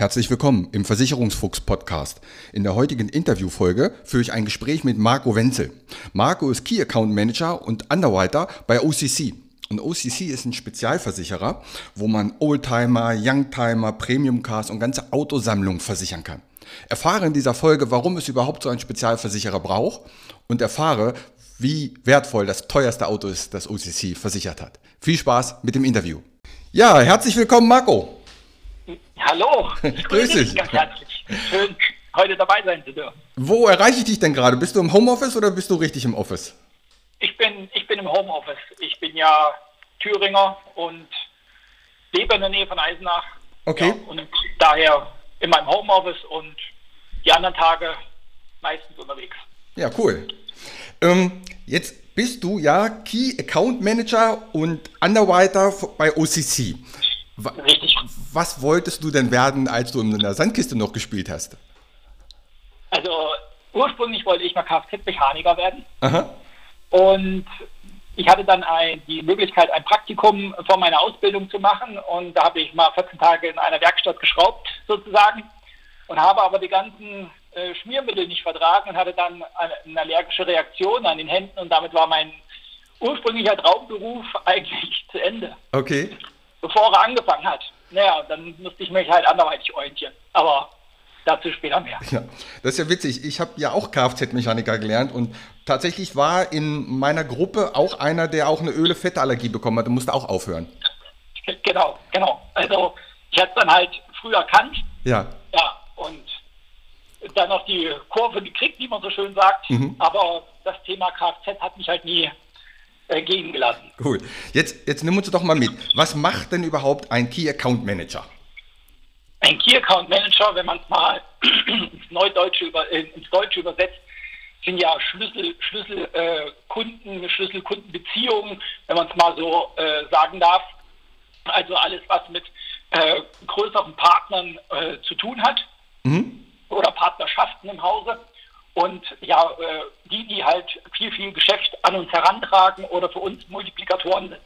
Herzlich willkommen im Versicherungsfuchs Podcast. In der heutigen Interviewfolge führe ich ein Gespräch mit Marco Wenzel. Marco ist Key Account Manager und Underwriter bei OCC. Und OCC ist ein Spezialversicherer, wo man Oldtimer, Youngtimer, Premium Cars und ganze Autosammlungen versichern kann. Erfahre in dieser Folge, warum es überhaupt so einen Spezialversicherer braucht und erfahre, wie wertvoll das teuerste Auto ist, das OCC versichert hat. Viel Spaß mit dem Interview. Ja, herzlich willkommen, Marco. Hallo. Grüß dich. Ganz herzlich. Schön, heute dabei sein zu dürfen. Wo erreiche ich dich denn gerade? Bist du im Homeoffice oder bist du richtig im Office? Ich bin, ich bin im Homeoffice. Ich bin ja Thüringer und lebe in der Nähe von Eisenach. Okay. Ja, und daher in meinem Homeoffice und die anderen Tage meistens unterwegs. Ja, cool. Ähm, jetzt bist du ja Key Account Manager und Underwriter bei OCC. Richtig. Was wolltest du denn werden, als du in der Sandkiste noch gespielt hast? Also ursprünglich wollte ich mal Kfz-Mechaniker werden. Aha. Und ich hatte dann ein, die Möglichkeit, ein Praktikum vor meiner Ausbildung zu machen. Und da habe ich mal 14 Tage in einer Werkstatt geschraubt, sozusagen. Und habe aber die ganzen äh, Schmiermittel nicht vertragen und hatte dann eine, eine allergische Reaktion an den Händen. Und damit war mein ursprünglicher Traumberuf eigentlich zu Ende, Okay. bevor er angefangen hat. Naja, dann musste ich mich halt anderweitig orientieren. Aber dazu später mehr. Ja, das ist ja witzig. Ich habe ja auch Kfz-Mechaniker gelernt und tatsächlich war in meiner Gruppe auch einer, der auch eine Öle-Fettallergie bekommen hat und musste auch aufhören. Genau, genau. Also ich hatte es dann halt früh erkannt. Ja, Ja, und dann noch die Kurve gekriegt, wie man so schön sagt. Mhm. Aber das Thema Kfz hat mich halt nie äh, gehen gelassen. cool. Jetzt, jetzt nimm uns doch mal mit. Was macht denn überhaupt ein Key Account Manager? Ein Key Account Manager, wenn man es mal ins Neudeutsche über, äh, ins Deutsche übersetzt, sind ja Schlüssel, Schlüssel äh, Kunden, Schlüsselkundenbeziehungen, wenn man es mal so äh, sagen darf. Also alles, was mit äh, größeren Partnern äh, zu tun hat. Mhm. oder Partnerschaften im Hause und ja, äh, die, die halt viel, viel Geschäft an uns herantragen oder für uns Multiplikatoren sind.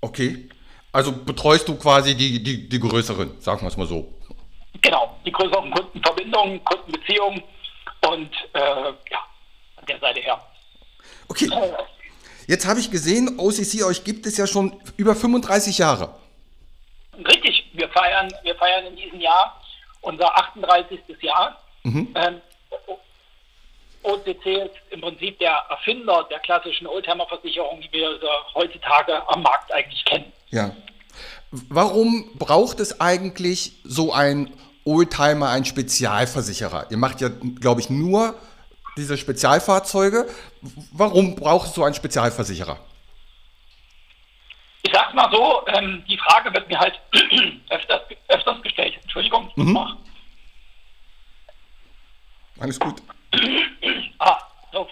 Okay. Also betreust du quasi die, die, die größeren, sagen wir es mal so. Genau, die größeren Kundenverbindungen, Kundenbeziehungen und äh, ja, an der Seite her. Okay. Äh, Jetzt habe ich gesehen, OCC, euch gibt es ja schon über 35 Jahre. richtig, wir feiern, wir feiern in diesem Jahr unser 38. Jahr. Mhm. Ähm, OCC ist im Prinzip der Erfinder der klassischen Oldtimer-Versicherung, die wir heutzutage am Markt eigentlich kennen. Ja. Warum braucht es eigentlich so ein Oldtimer, ein Spezialversicherer? Ihr macht ja, glaube ich, nur diese Spezialfahrzeuge. Warum braucht es so einen Spezialversicherer? Ich sag's mal so, ähm, die Frage wird mir halt öfters, öfters gestellt. Entschuldigung. Mhm. Alles gut. Ah, so.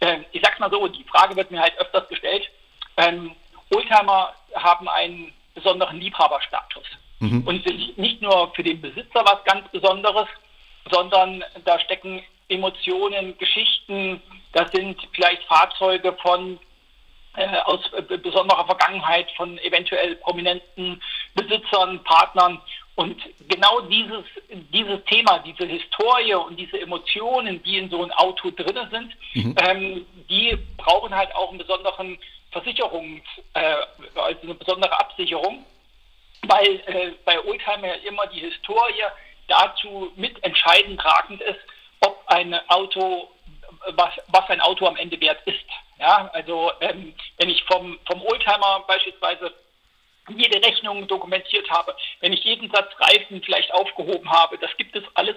Ähm, ich sag's mal so, die Frage wird mir halt öfters gestellt. Ähm, Oldtimer haben einen besonderen Liebhaberstatus Mhm. und sind nicht nur für den Besitzer was ganz Besonderes, sondern da stecken Emotionen, Geschichten, da sind vielleicht Fahrzeuge von äh, aus äh, besonderer Vergangenheit von eventuell prominenten Besitzern, Partnern. Und genau dieses, dieses Thema, diese Historie und diese Emotionen, die in so einem Auto drin sind, ähm, die brauchen halt auch einen besonderen Versicherungs, äh, also eine besondere Absicherung, weil äh, bei Oldtimer ja immer die Historie dazu mitentscheidend tragend ist, ob ein Auto, was, was ein Auto am Ende wert ist. Ja, also ähm, wenn ich vom, vom Oldtimer beispielsweise jede Rechnung dokumentiert habe, wenn ich jeden Satz Reifen vielleicht aufgehoben habe, das gibt es alles.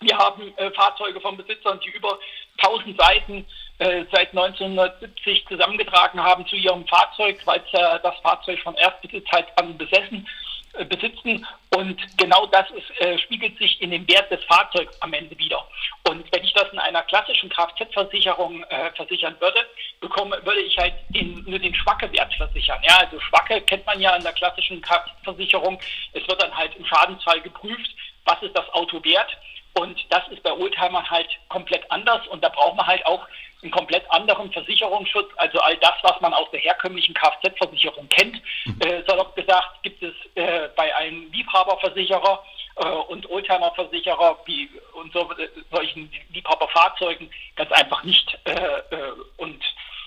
Wir haben äh, Fahrzeuge von Besitzern, die über 1000 Seiten äh, seit 1970 zusammengetragen haben zu ihrem Fahrzeug, weil sie äh, das Fahrzeug von Erstbesitzzeit an besessen, äh, besitzen. Und genau das ist, äh, spiegelt sich in dem Wert des Fahrzeugs am Ende wieder. Und wenn ich das in einer klassischen Kfz-Versicherung äh, versichern würde, bekomme, würde ich halt den, nur den Schwacke-Wert versichern. Ja, also Schwacke kennt man ja in der klassischen Kfz-Versicherung. Es wird dann halt im Schadensfall geprüft, was ist das Auto wert. Und das ist bei Oldtimern halt komplett anders und da braucht man halt auch einen komplett anderen Versicherungsschutz. Also all das, was man aus der herkömmlichen Kfz-Versicherung kennt, äh, salopp gesagt, gibt es äh, bei einem Liebhaberversicherer äh, und Oldtimerversicherer wie und so, äh, solchen Liebhaberfahrzeugen ganz einfach nicht. Äh, äh, und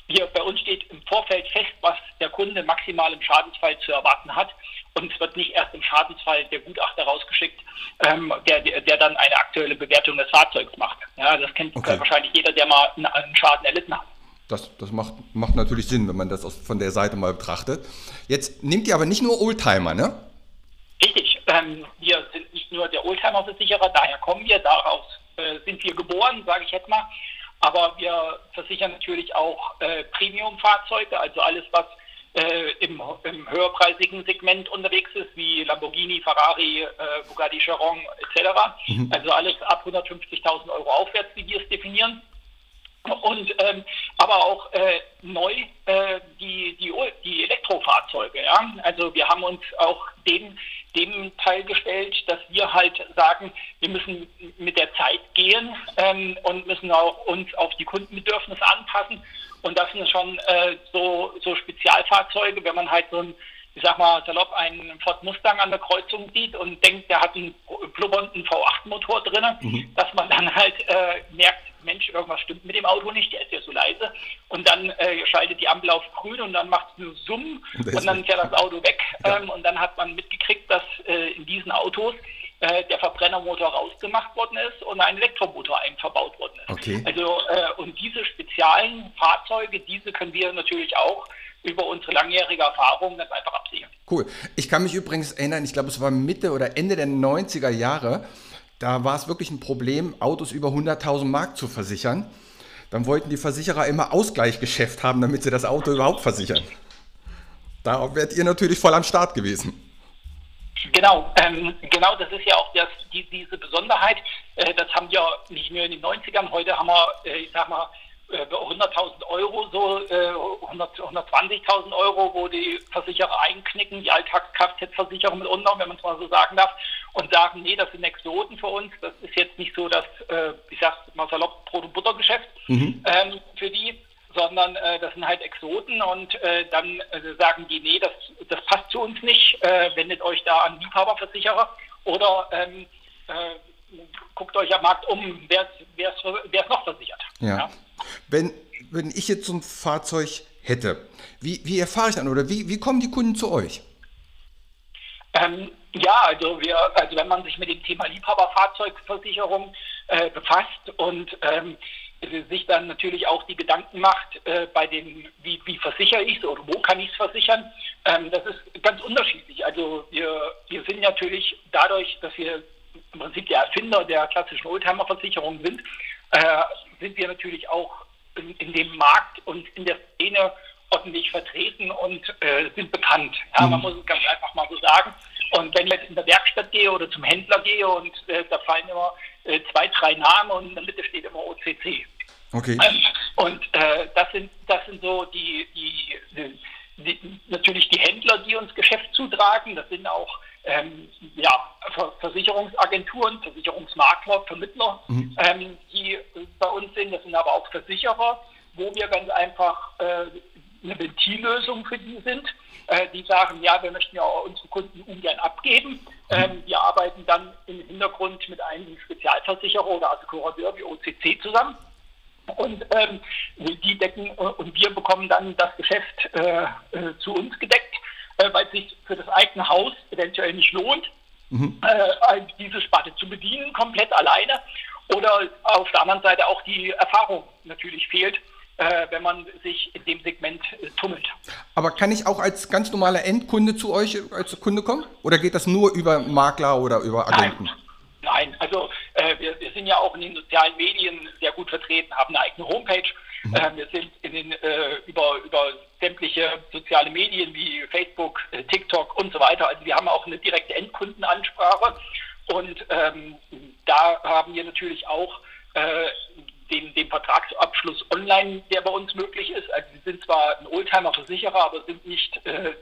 wir, bei uns steht im Vorfeld fest, was der Kunde maximal im Schadensfall zu erwarten hat. Und es wird nicht erst im Schadensfall der Gutachter rausgeschickt, ähm, der, der, der, dann eine aktuelle Bewertung des Fahrzeugs macht. Ja, das kennt okay. wahrscheinlich jeder, der mal einen Schaden erlitten hat. Das, das macht, macht natürlich Sinn, wenn man das aus, von der Seite mal betrachtet. Jetzt nehmt ihr aber nicht nur Oldtimer, ne? Richtig. Ähm, wir sind nicht nur der Oldtimer-Versicherer, daher kommen wir, daraus äh, sind wir geboren, sage ich jetzt mal. Aber wir versichern natürlich auch äh, Premium-Fahrzeuge, also alles, was äh, im, im, höherpreisigen Segment unterwegs ist, wie Lamborghini, Ferrari, äh, Bugatti Chiron etc. Mhm. Also alles ab 150.000 Euro aufwärts, wie wir es definieren. Und ähm, aber auch äh, neu äh, die, die, die Elektrofahrzeuge. Ja? Also wir haben uns auch dem, dem Teil gestellt, dass wir halt sagen, wir müssen mit der Zeit gehen ähm, und müssen auch uns auf die Kundenbedürfnisse anpassen. Und das sind schon äh, so, so Spezialfahrzeuge, wenn man halt so ein ich sag mal, salopp einen Ford Mustang an der Kreuzung sieht und denkt, der hat einen blubbernden V8-Motor drin, mhm. dass man dann halt äh, merkt, Mensch, irgendwas stimmt mit dem Auto nicht, der ist ja so leise. Und dann äh, schaltet die Ampel auf grün und dann macht es nur Summ und dann fährt das Auto weg. Ja. Ähm, und dann hat man mitgekriegt, dass äh, in diesen Autos äh, der Verbrennermotor rausgemacht worden ist und ein Elektromotor einem verbaut worden ist. Okay. Also äh, und diese speziellen Fahrzeuge, diese können wir natürlich auch über unsere langjährige Erfahrung ganz einfach absichern. Cool. Ich kann mich übrigens erinnern, ich glaube, es war Mitte oder Ende der 90er Jahre, da war es wirklich ein Problem, Autos über 100.000 Mark zu versichern. Dann wollten die Versicherer immer Ausgleichsgeschäft haben, damit sie das Auto überhaupt versichern. Da wärt ihr natürlich voll am Start gewesen. Genau, ähm, genau, das ist ja auch das, die, diese Besonderheit. Äh, das haben wir nicht nur in den 90ern, heute haben wir, äh, ich sag mal, 100.000 äh, Euro, so äh, 120.000 Euro, wo die Versicherer einknicken, die Alltags-Kfz-Versicherung mitunter, wenn man es mal so sagen darf, und sagen, nee, das sind Exoten für uns, das ist jetzt nicht so das, äh, ich sag's mal salopp, Brot- und Buttergeschäft mhm. ähm, für die, sondern äh, das sind halt Exoten und äh, dann äh, sagen die, nee, das, das passt zu uns nicht, äh, wendet euch da an Liebhaberversicherer oder ähm, äh, guckt euch am Markt um, wer es noch versichert. Ja. ja. Wenn, wenn ich jetzt so ein Fahrzeug hätte, wie, wie erfahre ich dann oder wie, wie kommen die Kunden zu euch? Ähm, ja, also, wir, also wenn man sich mit dem Thema Liebhaberfahrzeugversicherung äh, befasst und ähm, sich dann natürlich auch die Gedanken macht, äh, bei den, wie, wie versichere ich es oder wo kann ich es versichern, ähm, das ist ganz unterschiedlich. Also wir, wir sind natürlich dadurch, dass wir im Prinzip der Erfinder der klassischen Oldtimer-Versicherung sind, äh, sind wir natürlich auch in, in, dem Markt und in der Szene ordentlich vertreten und äh, sind bekannt. Ja, mhm. man muss es ganz einfach mal so sagen. Und wenn ich jetzt in der Werkstatt gehe oder zum Händler gehe und äh, da fallen immer äh, zwei, drei Namen und in der Mitte steht immer OCC. Okay. Ähm, und äh, das sind das sind so die, die, die, natürlich die Händler, die uns Geschäft zutragen. Das sind auch ähm, ja, Versicherungsagenturen, Versicherungsmakler, Vermittler, mhm. ähm, die bei uns sind. Das sind aber auch Versicherer, wo wir ganz einfach äh, eine Ventillösung für die sind. Äh, die sagen, ja, wir möchten ja auch unsere Kunden ungern abgeben. Mhm. Ähm, wir arbeiten dann im Hintergrund mit einem Spezialversicherer oder Assekurateur wie OCC zusammen. Und ähm, die decken äh, und wir bekommen dann das Geschäft äh, äh, zu uns gedeckt äh, weil es sich für das eigene Haus eventuell nicht lohnt, mhm. äh, diese Sparte zu bedienen, komplett alleine. Oder auf der anderen Seite auch die Erfahrung natürlich fehlt, äh, wenn man sich in dem Segment äh, tummelt. Aber kann ich auch als ganz normaler Endkunde zu euch als Kunde kommen? Oder geht das nur über Makler oder über Agenten? Nein. Nein, also äh, wir, wir, sind ja auch in den sozialen Medien sehr gut vertreten, haben eine eigene Homepage. Mhm. Äh, wir sind in den, äh, über, über sämtliche soziale Medien wie Facebook, äh, TikTok und so weiter. Also wir haben auch eine direkte Endkundenansprache und ähm, da haben wir natürlich auch äh, den, den Vertragsabschluss online, der bei uns möglich ist. Also wir sind zwar ein Oldtimer-Versicherer, aber sind nicht, äh,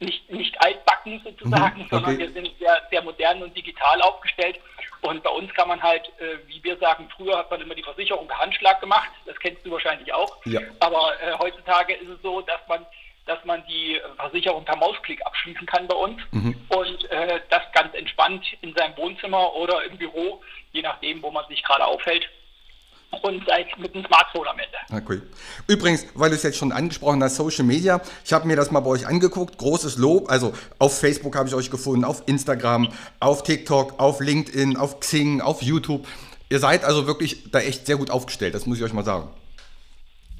nicht, nicht altbacken sozusagen, mhm, okay. sondern wir sind sehr, sehr modern und digital aufgestellt. Und bei uns kann man halt, äh, wie wir sagen, früher hat man immer die Versicherung per Handschlag gemacht, das kennst du wahrscheinlich auch. Ja. Aber äh, heutzutage ist es so, dass man dass man die Versicherung per Mausklick abschließen kann bei uns mhm. und äh, das ganz entspannt in seinem Wohnzimmer oder im Büro, je nachdem, wo man sich gerade aufhält und seid mit dem Smartphone am Ende. Okay. Übrigens, weil du es jetzt schon angesprochen hast, Social Media, ich habe mir das mal bei euch angeguckt, großes Lob, also auf Facebook habe ich euch gefunden, auf Instagram, auf TikTok, auf LinkedIn, auf Xing, auf YouTube. Ihr seid also wirklich da echt sehr gut aufgestellt, das muss ich euch mal sagen.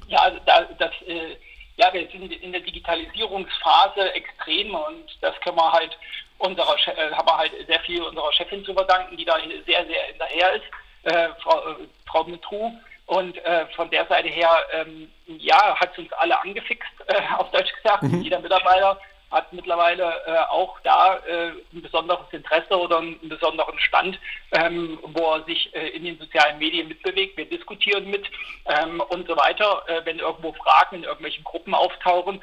Ja, also da, das, äh, ja, wir sind in der Digitalisierungsphase extrem und das können wir halt unserer, äh, haben wir halt sehr viel unserer Chefin zu verdanken, die da sehr, sehr hinterher ist äh, Frau, äh, Frau Mitru. Und äh, von der Seite her, ähm, ja, hat es uns alle angefixt, äh, auf Deutsch gesagt. Mhm. Jeder Mitarbeiter hat mittlerweile äh, auch da äh, ein besonderes Interesse oder einen besonderen Stand, ähm, wo er sich äh, in den sozialen Medien mitbewegt. Wir diskutieren mit ähm, und so weiter. Äh, wenn irgendwo Fragen in irgendwelchen Gruppen auftauchen,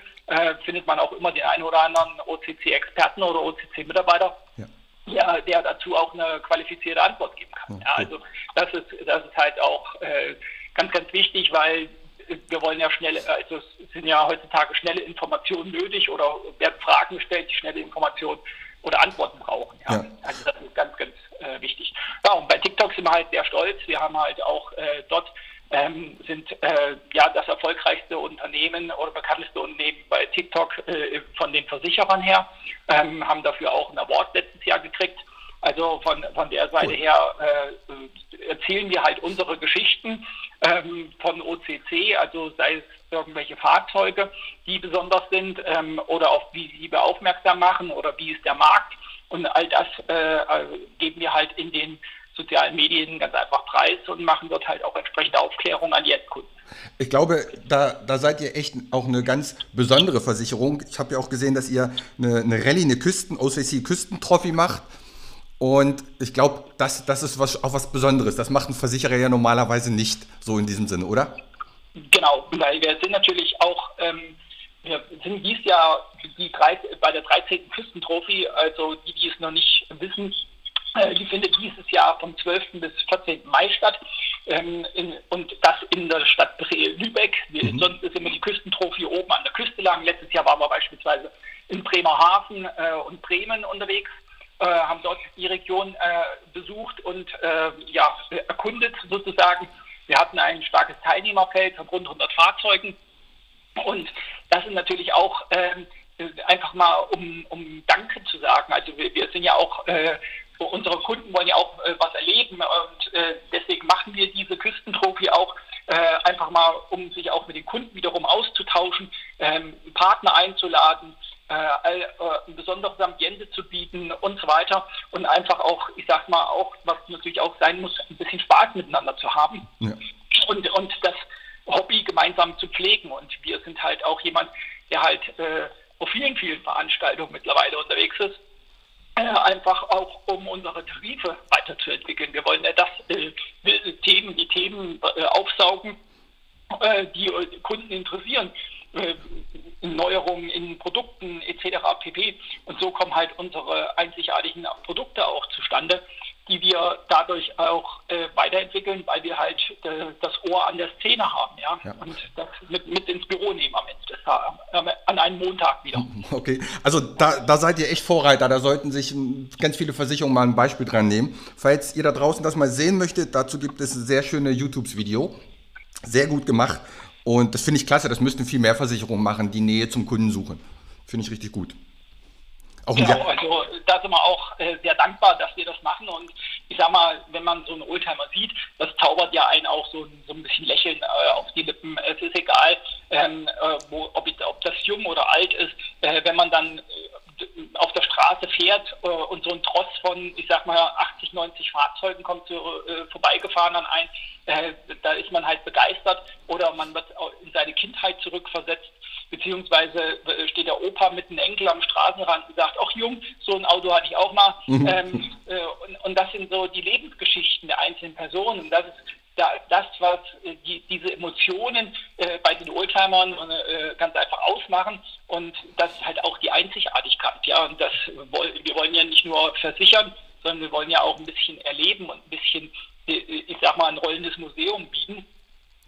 findet man auch immer den einen oder anderen OCC-Experten oder OCC-Mitarbeiter. Ja der, der dazu auch eine qualifizierte Antwort geben kann. Ja, also das ist, das ist halt auch äh, ganz, ganz wichtig, weil wir wollen ja schnelle, also es sind ja heutzutage schnelle Informationen nötig oder werden Fragen gestellt, die schnelle Informationen oder Antworten brauchen. Ja. ja. Also das ist ganz, ganz äh, wichtig. Ja, und bei TikTok sind wir halt sehr stolz. Wir haben halt auch äh, dort ähm, sind äh, ja das erfolgreichste Unternehmen oder bekannteste Unternehmen bei TikTok äh, von den Versicherern her, ähm, haben dafür auch einen Award letztes Jahr gekriegt. Also von, von der Seite cool. her äh, erzählen wir halt unsere Geschichten ähm, von OCC, also sei es irgendwelche Fahrzeuge, die besonders sind ähm, oder auf wie sie wir aufmerksam machen oder wie ist der Markt. Und all das äh, geben wir halt in den sozialen Medien ganz einfach preis und machen dort halt auch entsprechende Aufklärung an die Endkunden. Ich glaube, da, da seid ihr echt auch eine ganz besondere Versicherung. Ich habe ja auch gesehen, dass ihr eine, eine Rallye, eine Küsten, OCC Küstentrophy macht. Und ich glaube, das, das ist was, auch was Besonderes. Das macht ein Versicherer ja normalerweise nicht so in diesem Sinne, oder? Genau, weil wir sind natürlich auch, ähm, wir sind dies Jahr die drei, bei der 13. Küstentrophy, also die, die es noch nicht wissen, die findet dieses Jahr vom 12. bis 14. Mai statt. Ähm, in, und das in der Stadt Lübeck. Mhm. Sonst ist immer die Küstentrophy oben an der Küste lang. Letztes Jahr waren wir beispielsweise in Bremerhaven äh, und Bremen unterwegs. Äh, haben dort die Region äh, besucht und äh, ja, erkundet sozusagen. Wir hatten ein starkes Teilnehmerfeld von rund 100 Fahrzeugen. Und das sind natürlich auch ähm, einfach mal, um, um Danke zu sagen. Also wir, wir sind ja auch äh, unsere Kunden wollen ja auch äh, was erleben und äh, deswegen machen wir diese Küstentrophy auch äh, einfach mal, um sich auch mit den Kunden wiederum auszutauschen, ähm, Partner einzuladen, äh, all, äh, ein besonderes Ambiente zu bieten und so weiter. Und einfach auch, ich sag mal auch, was natürlich auch sein muss, ein bisschen Spaß miteinander zu haben. Ja. und, und das Hobby gemeinsam zu pflegen. Und wir sind halt auch jemand, der halt äh, auf vielen, vielen Veranstaltungen mittlerweile unterwegs ist. äh, einfach auch um unsere Tarife weiterzuentwickeln. Wir wollen ja das äh, Themen, die Themen äh, aufsaugen, äh, die Kunden interessieren. Äh, Neuerungen in Produkten etc. pp. Und so kommen halt unsere einzigartigen Produkte auch zustande, die wir dadurch auch äh, weiterentwickeln, weil wir halt äh, das Ohr an der Szene haben, ja, ja. und das mit, mit, ins Büro nehmen am Ende des Tages, äh, an einem Montag wieder. Okay, also da, da seid ihr echt Vorreiter, da sollten sich ganz viele Versicherungen mal ein Beispiel dran nehmen. Falls ihr da draußen das mal sehen möchtet, dazu gibt es ein sehr schönes YouTube-Video, sehr gut gemacht und das finde ich klasse, das müssten viel mehr Versicherungen machen, die Nähe zum Kunden suchen. Finde ich richtig gut. Auch genau, also da sind wir auch äh, sehr dankbar, dass wir das machen. Und ich sag mal, wenn man so einen Oldtimer sieht, das zaubert ja einen auch so, so ein bisschen Lächeln äh, auf die Lippen. Es ist egal, ähm, äh, wo, ob, ob, das jung oder alt ist, äh, wenn man dann äh, auf der Straße fährt äh, und so ein Tross von, ich sag mal, 80, 90 Fahrzeugen kommt so, vorbeigefahren an ein, da ist man halt begeistert oder man wird in seine Kindheit zurückversetzt beziehungsweise äh, steht der Opa mit einem Enkel am Straßenrand und sagt, ach Jung, so ein Auto hatte ich auch mal. Mhm. Ähm, äh, und, und, das sind so die Lebensgeschichten der einzelnen Personen. Und das ist das, was äh, die, diese Emotionen äh, bei den Oldtimern äh, ganz einfach ausmachen. Und das ist halt auch die Einzigartigkeit. Ja, und das wir wollen ja nicht nur versichern, sondern wir wollen ja auch ein bisschen erleben und ein bisschen, äh, ich sag mal, ein rollendes Museum bieten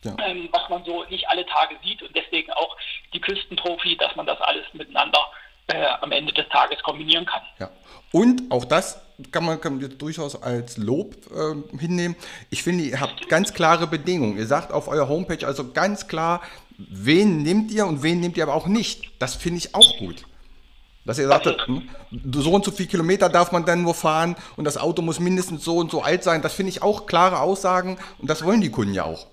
ja. ähm, was man so nicht alle Tage sieht und deswegen auch die Küstentrophy, dass man das alles miteinander äh, am Ende des Tages kombinieren kann. Ja. Und auch das kann man, kann man durchaus als Lob äh, hinnehmen. Ich finde, ihr habt ganz klare Bedingungen. Ihr sagt auf eurer Homepage also ganz klar, wen nehmt ihr und wen nehmt ihr aber auch nicht. Das finde ich auch gut. Dass ihr sagt, hm, so und so viele Kilometer darf man dann nur fahren und das Auto muss mindestens so und so alt sein. Das finde ich auch klare Aussagen und das wollen die Kunden ja auch.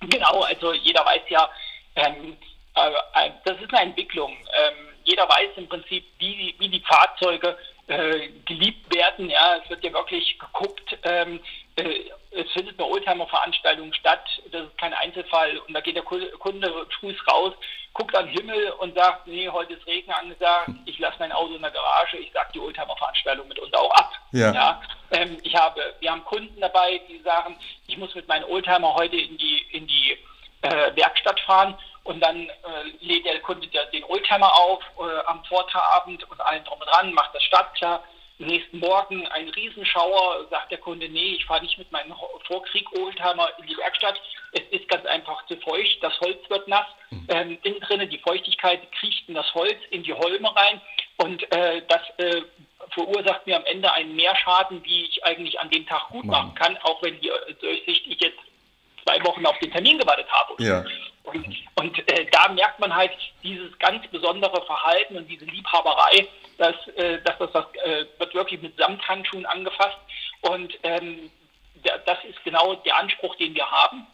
Genau, also jeder weiß ja, ähm, äh, das ist eine Entwicklung. Ähm, jeder weiß im Prinzip, wie, wie die Fahrzeuge äh, geliebt werden. Ja, es wird ja wirklich geguckt. Ähm, äh, es findet eine Oldtimer-Veranstaltung statt. Das ist kein Einzelfall. Und da geht der Kunde früh raus, guckt an den Himmel und sagt, nee, heute ist Regen angesagt. Ich lasse mein Auto in der Garage. Ich sage die Oldtimer-Veranstaltung mit uns auch ab. Ja. ja ähm, ich habe, wir haben Kunden dabei, die sagen, ich muss mit meinem Oldtimer heute in die in die äh, Werkstatt fahren und dann äh, lädt der Kunde den Oldtimer auf äh, am Vortagabend und allen drum und dran, macht das startklar. Nächsten Morgen ein Riesenschauer, sagt der Kunde, nee, ich fahre nicht mit meinem Vorkrieg-Oldtimer in die Werkstatt. Es ist ganz einfach zu feucht, das Holz wird nass. Mhm. Ähm, innen drinnen die Feuchtigkeit kriecht in das Holz, in die Holme rein und äh, das äh, verursacht mir am Ende einen Mehrschaden, wie ich eigentlich an dem Tag gut machen kann, auch wenn die Durchsicht ich jetzt zwei Wochen auf den Termin gewartet habe. Ja. Und, und äh, da merkt man halt dieses ganz besondere Verhalten und diese Liebhaberei, dass, äh, dass das, das äh, wird wirklich mit Samthandschuhen angefasst. Und ähm, das ist genau der Anspruch, den wir haben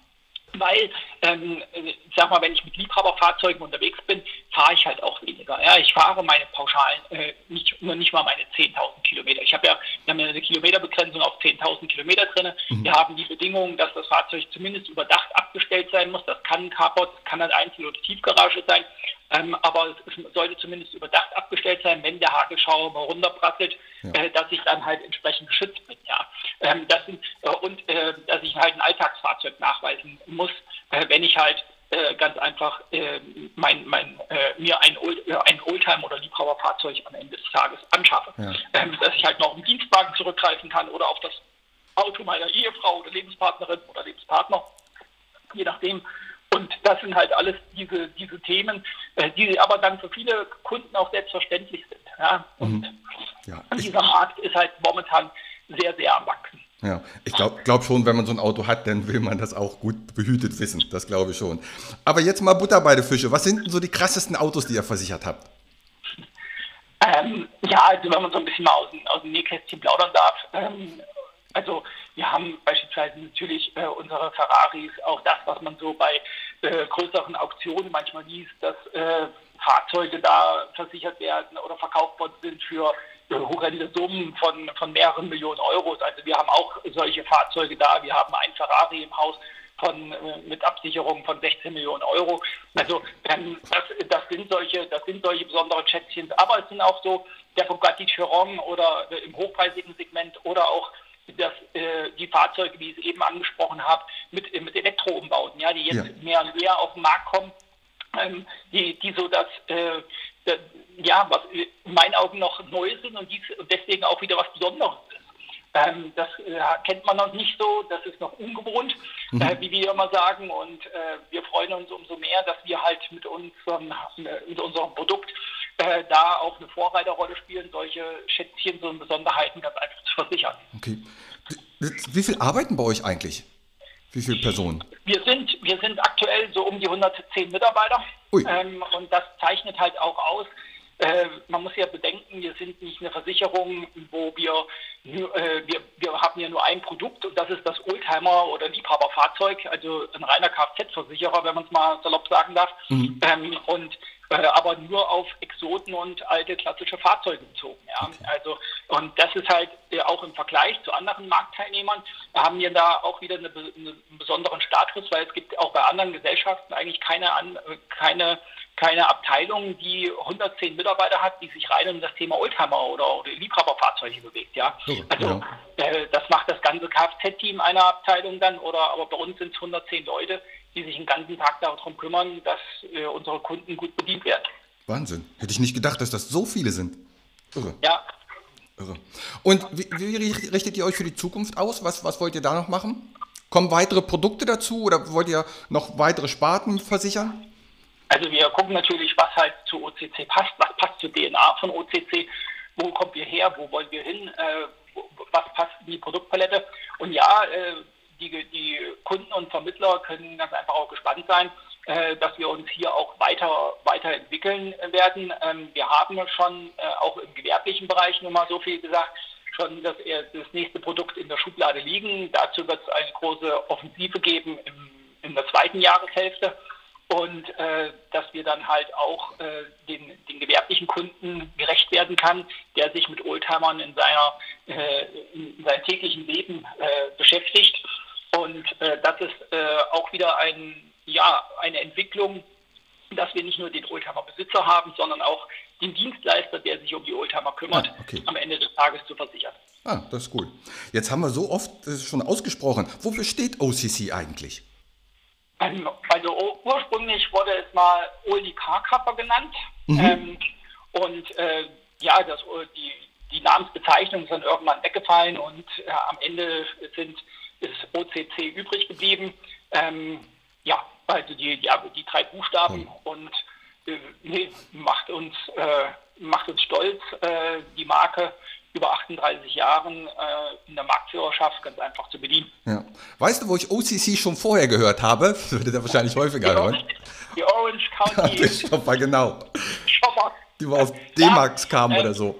weil, ähm, ich sag mal, wenn ich mit Liebhaberfahrzeugen unterwegs bin, fahre ich halt auch weniger. Ja, ich fahre meine Pauschalen äh, nicht, nur nicht mal meine 10.000 Kilometer. Ich habe ja, wir haben ja eine Kilometerbegrenzung auf 10.000 Kilometer drin. Mhm. Wir haben die Bedingung, dass das Fahrzeug zumindest überdacht abgestellt sein muss. Das kann ein Carport, das kann ein Einzel- oder Tiefgarage sein. Ähm, aber es, es, sollte zumindest überdacht abgestellt sein, wenn der Hagelschauer mal runterprasselt, ja. äh, dass ich dann halt entsprechend geschützt bin. Ja. Ähm, das sind, äh, und äh, dass ich halt ein Alltagsfahrzeug nachweisen muss, äh, wenn ich halt äh, ganz einfach äh, mein, mein, mir ein, ein Oldtimer oder Liebhaberfahrzeug am Ende des Tages anschaffe. Ja. Ähm, dass ich halt noch auf einen Dienstwagen zurückgreifen kann oder auf das Auto meiner Ehefrau oder Lebenspartnerin oder Lebenspartner, je nachdem, und das sind halt alles diese, diese Themen, die aber dann für viele Kunden auch selbstverständlich sind. Ja? Und, mhm. ja, dieser Markt ist halt momentan sehr, sehr am Wachsen. Ja, ich glaube glaub schon, wenn man so ein Auto hat, dann will man das auch gut behütet wissen. Das glaube ich schon. Aber jetzt mal Butter bei den Fische. Was sind denn so die krassesten Autos, die ihr versichert habt? Ähm, ja, also wenn man so ein bisschen mal aus, aus dem Nähkästchen plaudern darf. Ähm, also wir haben beispielsweise natürlich äh, unsere Ferraris, auch das, was man so bei äh, größeren Auktionen manchmal liest, dass äh, Fahrzeuge da versichert werden oder verkauft worden sind für äh, horrende Summen von, von mehreren Millionen Euros. Also wir haben auch solche Fahrzeuge da. Wir haben ein Ferrari im Haus von, äh, mit Absicherung von 16 Millionen Euro. Also ähm, das, das, sind solche, das sind solche besonderen Schätzchen. Aber es sind auch so der Bugatti Chiron oder äh, im hochpreisigen Segment oder auch dass äh, die Fahrzeuge, wie ich es eben angesprochen habe, mit, mit Elektroumbauten, ja, die jetzt ja. mehr und mehr auf den Markt kommen, ähm, die, die so das, äh, das, ja, was in meinen Augen noch neu sind und, die, und deswegen auch wieder was Besonderes ist. Ähm, das äh, kennt man noch nicht so, das ist noch ungewohnt, mhm. äh, wie wir immer sagen. Und äh, wir freuen uns umso mehr, dass wir halt mit, unserem, mit unserem Produkt äh, da auch eine Vorreiterrolle spielen, solche Schätzchen, so Besonderheiten ganz einfach zu versichern. Okay. Wie viel arbeiten bei euch eigentlich? Wie viele Personen? Wir sind, wir sind aktuell so um die 110 Mitarbeiter. Ähm, und das zeichnet halt auch aus, äh, man muss ja bedenken, wir sind nicht eine Versicherung, wo wir, äh, wir, wir haben ja nur ein Produkt und das ist das Oldtimer oder Liebhaberfahrzeug, also ein reiner Kfz-Versicherer, wenn man es mal salopp sagen darf. Mhm. Ähm, und aber nur auf Exoten und alte klassische Fahrzeuge bezogen. Ja. Okay. Also, und das ist halt äh, auch im Vergleich zu anderen Marktteilnehmern, haben wir da auch wieder eine, eine, einen besonderen Status, weil es gibt auch bei anderen Gesellschaften eigentlich keine, an, keine, keine Abteilung, die 110 Mitarbeiter hat, die sich rein um das Thema Oldtimer oder, oder Liebhaberfahrzeuge bewegt. Ja. Oh, also ja. Äh, das macht das ganze Kfz-Team einer Abteilung dann, oder aber bei uns sind es 110 Leute, die sich den ganzen Tag darum kümmern, dass äh, unsere Kunden gut bedient werden. Wahnsinn. Hätte ich nicht gedacht, dass das so viele sind. Irre. Ja. Irre. Und wie, wie, richtet ihr euch für die Zukunft aus? Was, was wollt ihr da noch machen? Kommen weitere Produkte dazu oder wollt ihr noch weitere Sparten versichern? Also wir gucken natürlich, was halt zu OCC passt, was passt zur DNA von OCC, wo kommen wir her, wo wollen wir hin, äh, was passt in die Produktpalette. Und ja, äh, die, die Kunden und Vermittler können ganz einfach auch gespannt sein, äh, dass wir uns hier auch weiter weiterentwickeln werden. Ähm, wir haben schon äh, auch im gewerblichen Bereich nur mal so viel gesagt, schon das, das nächste Produkt in der Schublade liegen. Dazu wird es eine große Offensive geben im, in der zweiten Jahreshälfte und äh, dass wir dann halt auch äh, den, den gewerblichen Kunden gerecht werden kann, der sich mit Oldtimern in seiner äh, in seinem täglichen Leben äh, beschäftigt. Und äh, das ist äh, auch wieder ein, ja, eine Entwicklung, dass wir nicht nur den Oldtimer-Besitzer haben, sondern auch den Dienstleister, der sich um die Oldtimer kümmert, ah, okay. am Ende des Tages zu versichern. Ah, das ist cool. Jetzt haben wir so oft schon ausgesprochen. Wofür steht OCC eigentlich? Ähm, also ursprünglich wurde es mal Oldie Car Cover genannt. Mhm. Ähm, und äh, ja, das, die, die Namensbezeichnungen sind irgendwann weggefallen und äh, am Ende sind, ist OCC übrig geblieben. Ähm, ja, also die, die, die drei Buchstaben und äh, nee, macht uns äh, macht uns stolz, äh, die Marke über 38 Jahren äh, in der Marktführerschaft ganz einfach zu bedienen. Ja. Weißt du, wo ich OCC schon vorher gehört habe? Das würde der wahrscheinlich häufiger hören. Die Orange County. Shopper, genau. Shopper. Die war aus D-Max ja, kamen oder so.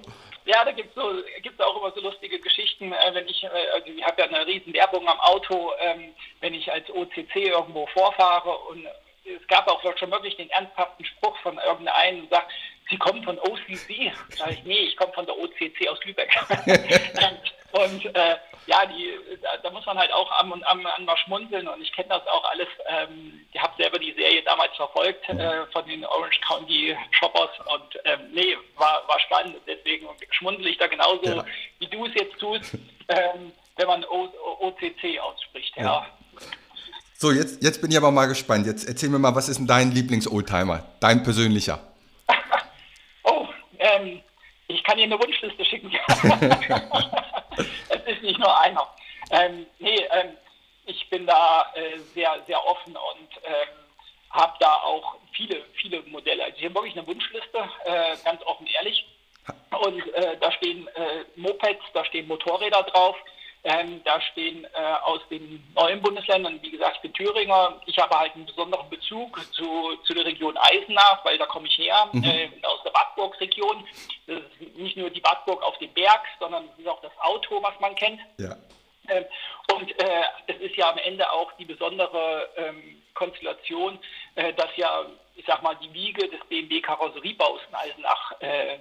Ja, da gibt es so, gibt's auch immer so lustige Geschichten. Äh, wenn ich, äh, also ich habe ja eine riesen Werbung am Auto, ähm, wenn ich als OCC irgendwo vorfahre und es gab auch schon wirklich den ernsthaften Spruch von irgendeinem, sagt, Sie kommen von OCC? Sag ich, nee, ich komme von der OCC aus Lübeck. und äh, ja, die, da, da, muss man halt auch am und am, an mal schmunzeln und ich kenne das auch alles. Ähm, ich habe selber die Serie damals verfolgt äh, von den Orange County Shoppers und ähm, nee, war, war spannend. Deswegen schmunzel ich da genauso, ja. wie du es jetzt tust, ähm, wenn man o, OCC ausspricht. Ja. ja. So, jetzt, jetzt bin ich aber mal gespannt. Jetzt erzähl mir mal, was ist denn dein Lieblings-Oldtimer? Dein persönlicher? Ähm, ich kann dir eine Wunschliste schicken. ist nicht nur einer. Ähm, nee, ähm, ich bin da äh, sehr, sehr offen und ähm, habe da auch viele, viele Modelle. Also ich habe wirklich eine Wunschliste, äh, ganz offen ehrlich. Und äh, da stehen äh, Mopeds, da stehen Motorräder drauf, ähm, da stehen äh, aus den neuen Bundesländern, wie gesagt, ich bin Thüringer. Ich habe halt einen besonderen Bezug zu, zu der Region Eisenach, weil da komme ich her, mhm. äh, aus der Wartburg-Region. Das ist nicht nur die Wartburg auf dem Berg, sondern es ist auch das Auto, was man kennt. Ja. Ähm, und äh, es ist ja am Ende auch die besondere ähm, Konstellation, äh, dass ja, ich sag mal, die Wiege des BMW-Karosseriebaus in Eisenach äh, äh,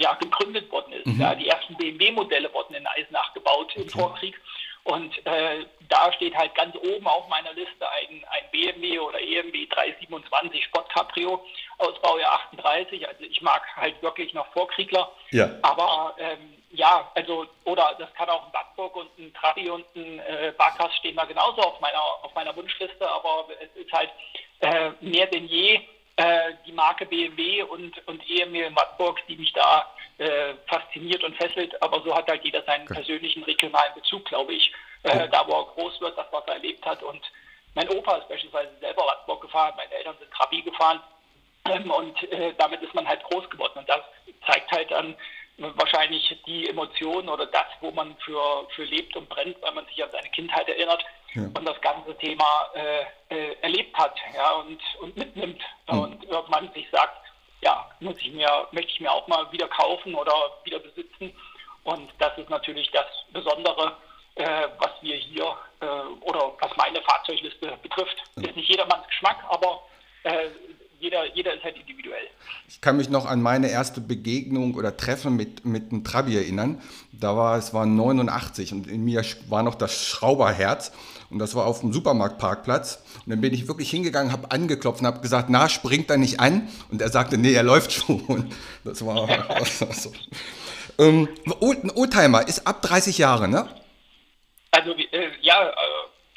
ja, gegründet worden ist. Mhm. Ja, die ersten BMW-Modelle wurden in Eisenach gebaut okay. im Vorkrieg. Und äh, da steht halt ganz oben auf meiner Liste ein, ein BMW oder EMW 327 Sport Cabrio aus Baujahr 38. Also ich mag halt wirklich noch Vorkriegler. Ja. Aber ähm, ja, also, oder das kann auch ein Backburg und ein Trabi und ein äh, Barkas stehen da genauso auf meiner, auf meiner Wunschliste, aber es ist halt äh, mehr denn je äh, die Marke BMW und, und EMW in Wartburg, die mich da äh, fasziniert und fesselt, aber so hat halt jeder seinen okay. persönlichen regionalen Bezug, glaube ich, äh, da wo er groß wird, das was er erlebt hat. Und mein Opa ist beispielsweise selber Wartburg gefahren, meine Eltern sind Trabi gefahren ähm, und äh, damit ist man halt groß geworden. Und das zeigt halt dann wahrscheinlich die Emotionen oder das, wo man für, für lebt und brennt, weil man sich an seine Kindheit erinnert ja. und das ganze Thema äh, äh, erlebt hat ja, und, und mitnimmt mhm. und irgendwann sich sagt, ja, muss ich mir, möchte ich mir auch mal wieder kaufen oder wieder besitzen. Und das ist natürlich das Besondere, äh, was wir hier äh, oder was meine Fahrzeugliste betrifft. Ja. Ist nicht jedermanns Geschmack, aber äh, jeder, jeder ist halt individuell. Ich kann mich noch an meine erste Begegnung oder Treffen mit, mit einem Trabi erinnern. Da war es war 89 und in mir war noch das Schrauberherz und das war auf dem Supermarktparkplatz. Und dann bin ich wirklich hingegangen, habe angeklopft und habe gesagt, na, springt er nicht an? Und er sagte, nee, er läuft schon. Das war so. Ähm, ein Oldtimer ist ab 30 Jahre, ne? Also äh, ja, äh,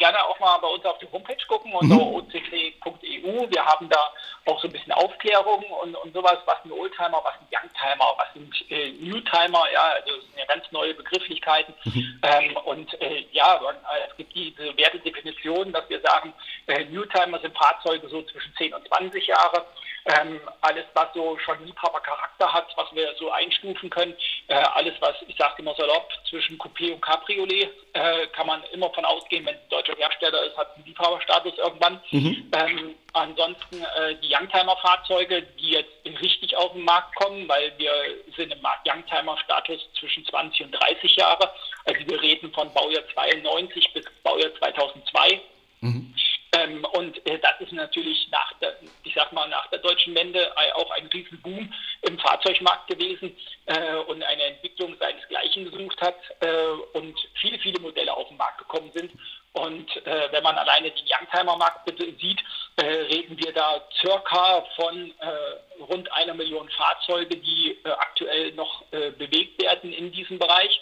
gerne auch mal bei uns auf die Homepage gucken unter mhm. occ.eu. Wir haben da auch so ein bisschen Aufklärung und, und sowas, was ein Oldtimer, was ein Youngtimer, was sind äh, Newtimer, ja, also das sind ja ganz neue Begrifflichkeiten. Mhm. Ähm, und äh, ja, äh, es gibt diese Wertedefinition, dass wir sagen, äh, Newtimer sind Fahrzeuge so zwischen 10 und 20 Jahre. Ähm, alles, was so schon Liebhabercharakter hat, was wir so einstufen können, äh, alles, was, ich sage immer salopp, zwischen Coupé und Cabriolet, äh, kann man immer von ausgehen, wenn es ein deutscher Hersteller ist, hat einen Liebhaberstatus irgendwann. Mhm. Ähm, ansonsten äh, die Youngtimer-Fahrzeuge, die jetzt richtig auf den Markt kommen, weil wir sind im Youngtimer-Status zwischen 20 und 30 Jahre. Also wir reden von Baujahr 92 bis Baujahr 2002. Mhm. Ähm, und äh, das ist natürlich nach der, ich sag mal, nach der deutschen Wende auch ein Riesenboom im Fahrzeugmarkt gewesen äh, und eine Entwicklung seinesgleichen gesucht hat äh, und viele, viele Modelle auf den Markt gekommen sind. Und äh, wenn man alleine den Youngtimer-Markt sieht, äh, reden wir da circa von äh, rund einer Million Fahrzeuge, die aktuell noch bewegt werden in diesem Bereich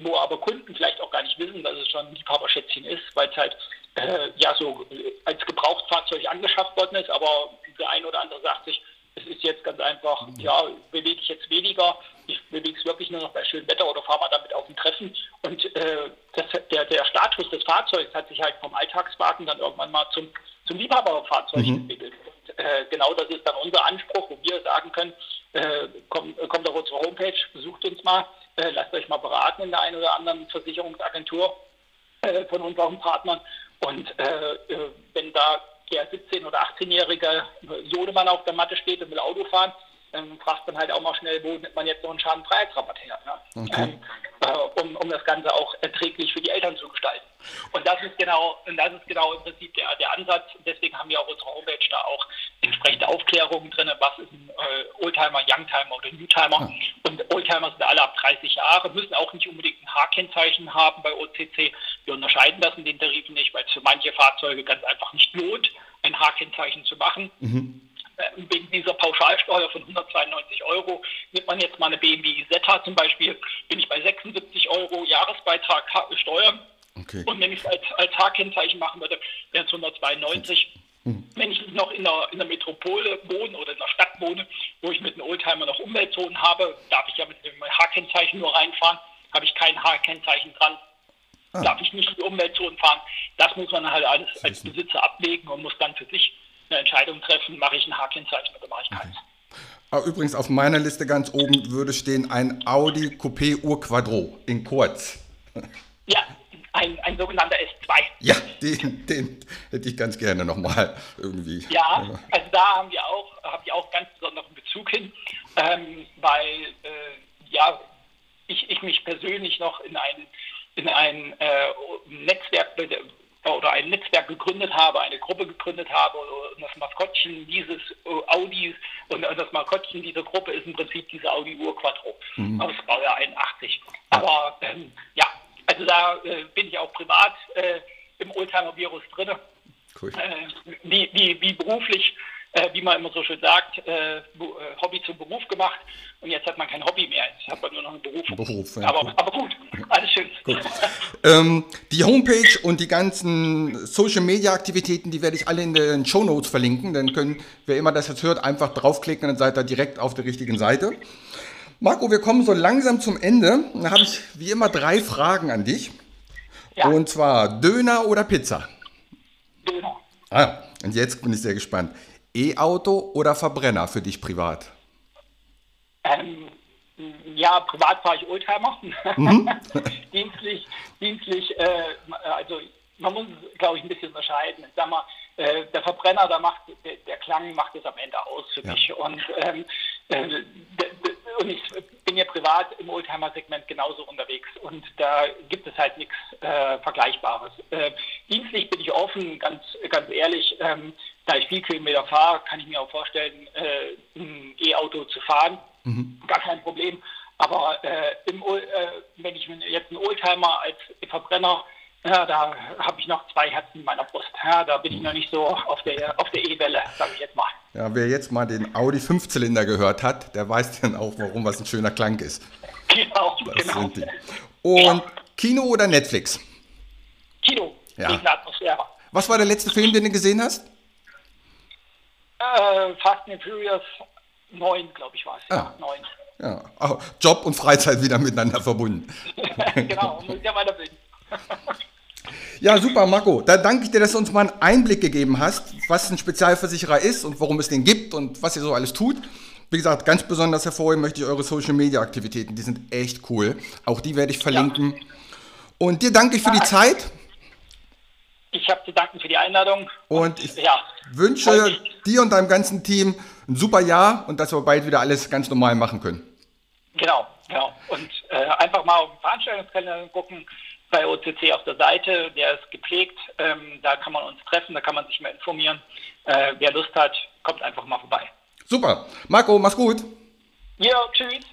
wo aber Kunden vielleicht auch gar nicht wissen, dass es schon ein Liebhaberschätzchen ist, weil es halt äh, ja so äh, als Gebrauchtfahrzeug angeschafft worden ist, aber der ein oder andere sagt sich, es ist jetzt ganz einfach, mhm. ja, bewege ich jetzt weniger, ich bewege es wirklich nur noch bei schönem Wetter oder fahre mal damit auf ein Treffen. Und äh, das, der, der Status des Fahrzeugs hat sich halt vom Alltagswagen dann irgendwann mal zum, zum Liebhaberfahrzeug mhm. entwickelt. Und, äh, genau das ist dann unser Anspruch, wo wir sagen können, äh, kommt, kommt auf unsere Homepage, besucht uns mal, äh, lasst euch mal beraten in der einen oder anderen Versicherungsagentur äh, von unseren Partnern und äh, äh wenn da der 17- oder 18-jährige Sohnemann auf der Matte steht und will Auto fahren, dann fragt man halt auch mal schnell, wo nimmt man jetzt noch einen Schadenfreiheitsrabatt her, ja? okay. ähm, äh, um, um das Ganze auch erträglich für die Eltern zu gestalten. Und das ist genau, und das ist genau im Prinzip der, der Ansatz. Deswegen haben wir auf unserer Homepage da auch entsprechende Aufklärungen drin, was ist ein äh, Oldtimer, Youngtimer oder Newtimer. Ja. Und Oldtimer sind alle ab 30 Jahre, müssen auch nicht unbedingt ein H-Kennzeichen haben bei OCC. Wir unterscheiden das in den Tarifen nicht, weil es für manche Fahrzeuge ganz einfach nicht lohnt, ein H-Kennzeichen zu machen. Mhm wegen dieser Pauschalsteuer von 192 Euro, nimmt man jetzt mal eine BMW Isetta zum Beispiel, bin ich bei 76 Euro Jahresbeitrag Steuer. Okay. Und wenn ich es als, als H-Kennzeichen machen würde, wären es 192. Mhm. Wenn ich noch in der, in der Metropole wohne oder in der Stadt wohne, wo ich mit einem Oldtimer noch Umweltzonen habe, darf ich ja mit dem H-Kennzeichen nur reinfahren. Habe ich kein H-Kennzeichen dran, ah. darf ich nicht in die Umweltzonen fahren. Das muss man halt alles als Besitzer ablegen und muss dann für sich eine Entscheidung treffen, mache ich ein H-Kennzeichen oder mache ich keins. Okay. Übrigens auf meiner Liste ganz oben würde stehen ein Audi Coupé Urquadro in kurz. Ja, ein, ein sogenannter S2. Ja, den, den hätte ich ganz gerne nochmal irgendwie. Ja, also da haben wir auch, habe ich auch ganz besonderen Bezug hin, ähm, weil äh, ja, ich, ich mich persönlich noch in ein, in ein äh, Netzwerk oder ein Netzwerk gegründet habe, eine Gruppe gegründet habe und das Maskottchen dieses äh, Audi und das Maskottchen dieser Gruppe ist im Prinzip diese Audi Ur Quattro mhm. aus Baujahr 81. Aber ähm, ja, also da äh, bin ich auch privat äh, im Oldtimer-Virus drin. Cool. Äh, wie, wie, wie beruflich äh, wie man immer so schön sagt, äh, äh, Hobby zum Beruf gemacht und jetzt hat man kein Hobby mehr, jetzt hat man nur noch einen Beruf. Beruf ja, aber, aber, gut, alles schön. Gut. ähm, die Homepage und die ganzen Social Media Aktivitäten, die werde ich alle in den Show Notes verlinken. Dann können, wer immer das jetzt hört, einfach draufklicken und dann seid ihr direkt auf der richtigen Seite. Marco, wir kommen so langsam zum Ende. Da habe ich wie immer drei Fragen an dich. Ja. Und zwar Döner oder Pizza? Döner. Ah, und jetzt bin ich sehr gespannt. E-Auto oder Verbrenner für dich privat? Ähm, ja, privat fahre ich Oldtimer. Mhm. dienstlich, dienstlich, äh, also man muss, glaube ich, ein bisschen unterscheiden. Ich sag mal, äh, der Verbrenner, da macht der, der, Klang macht es am Ende aus für ja. mich. Und, ähm, äh, und ich bin ja privat im Oldtimer-Segment genauso unterwegs und da gibt es halt nichts äh, Vergleichbares. Äh, dienstlich bin ich offen, ganz, ganz ehrlich. Ähm, da ich viel Kilometer fahre, kann ich mir auch vorstellen, äh, ein E-Auto zu fahren. Mhm. Gar kein Problem. Aber äh, im, äh, wenn ich jetzt einen Oldtimer als Verbrenner, ja, da habe ich noch zwei Herzen in meiner Brust. Ja, da bin ich noch nicht so auf der auf der E-Welle, sage ich jetzt mal. Ja, wer jetzt mal den Audi 5-Zylinder gehört hat, der weiß dann auch, warum was ein schöner Klang ist. Genau, das genau. Sind die. Und ja. Kino oder Netflix? Kino, ja. wegen der Atmosphäre. Was war der letzte Film, den du gesehen hast? Äh, Fast and Furious 9, glaube ich, war es. Ja, 9. Ja, Job und Freizeit wieder miteinander verbunden. genau, muss ja weiterbilden. Ja, super, Marco. Da danke ich dir, dass du uns mal einen Einblick gegeben hast, was ein Spezialversicherer ist und warum es den gibt und was ihr so alles tut. Wie gesagt, ganz besonders hervorheben möchte ich eure Social Media Aktivitäten. Die sind echt cool. Auch die werde ich verlinken. Ja. Und dir danke ich für die Zeit. Ich habe zu danken für die Einladung. Und ich ja, wünsche dir und deinem ganzen Team ein super Jahr und dass wir bald wieder alles ganz normal machen können. Genau, genau. Und äh, einfach mal auf den Veranstaltungskalender gucken bei OCC auf der Seite, der ist gepflegt. Ähm, da kann man uns treffen, da kann man sich mehr informieren. Äh, wer Lust hat, kommt einfach mal vorbei. Super. Marco, mach's gut. Ja, tschüss.